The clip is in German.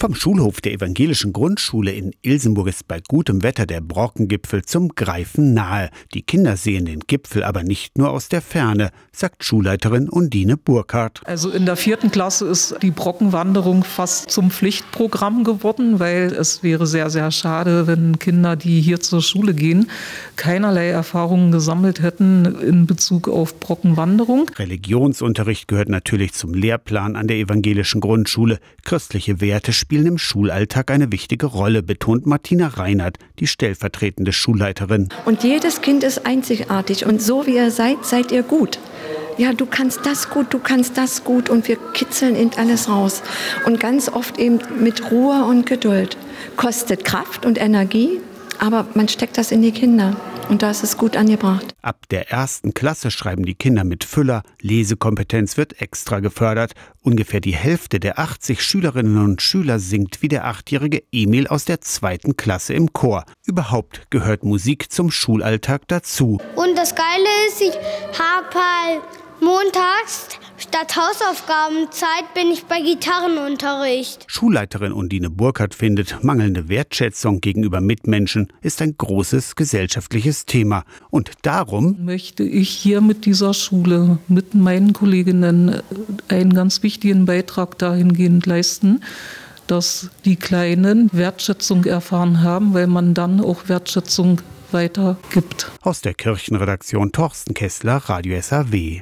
Vom Schulhof der evangelischen Grundschule in Ilsenburg ist bei gutem Wetter der Brockengipfel zum Greifen nahe. Die Kinder sehen den Gipfel aber nicht nur aus der Ferne, sagt Schulleiterin Undine Burkhardt. Also in der vierten Klasse ist die Brockenwanderung fast zum Pflichtprogramm geworden, weil es wäre sehr, sehr schade, wenn Kinder, die hier zur Schule gehen, keinerlei Erfahrungen gesammelt hätten in Bezug auf Brockenwanderung. Religionsunterricht gehört natürlich zum Lehrplan an der evangelischen Grundschule. Christliche Werte spielen im Schulalltag eine wichtige Rolle, betont Martina Reinhardt, die stellvertretende Schulleiterin. Und jedes Kind ist einzigartig und so wie ihr seid, seid ihr gut. Ja, du kannst das gut, du kannst das gut und wir kitzeln eben alles raus. Und ganz oft eben mit Ruhe und Geduld. Kostet Kraft und Energie, aber man steckt das in die Kinder. Und da ist es gut angebracht. Ab der ersten Klasse schreiben die Kinder mit Füller. Lesekompetenz wird extra gefördert. Ungefähr die Hälfte der 80 Schülerinnen und Schüler singt wie der achtjährige Emil aus der zweiten Klasse im Chor. Überhaupt gehört Musik zum Schulalltag dazu. Und das Geile ist, ich habe halt montags statt Hausaufgabenzeit bin ich bei Gitarrenunterricht. Schulleiterin Undine Burkhardt findet, mangelnde Wertschätzung gegenüber Mitmenschen ist ein großes gesellschaftliches Thema. Und darum möchte ich hier mit dieser Schule, mit meinen Kolleginnen einen ganz wichtigen Beitrag dahingehend leisten, dass die Kleinen Wertschätzung erfahren haben, weil man dann auch Wertschätzung weitergibt. Aus der Kirchenredaktion Torsten Kessler, Radio SAW.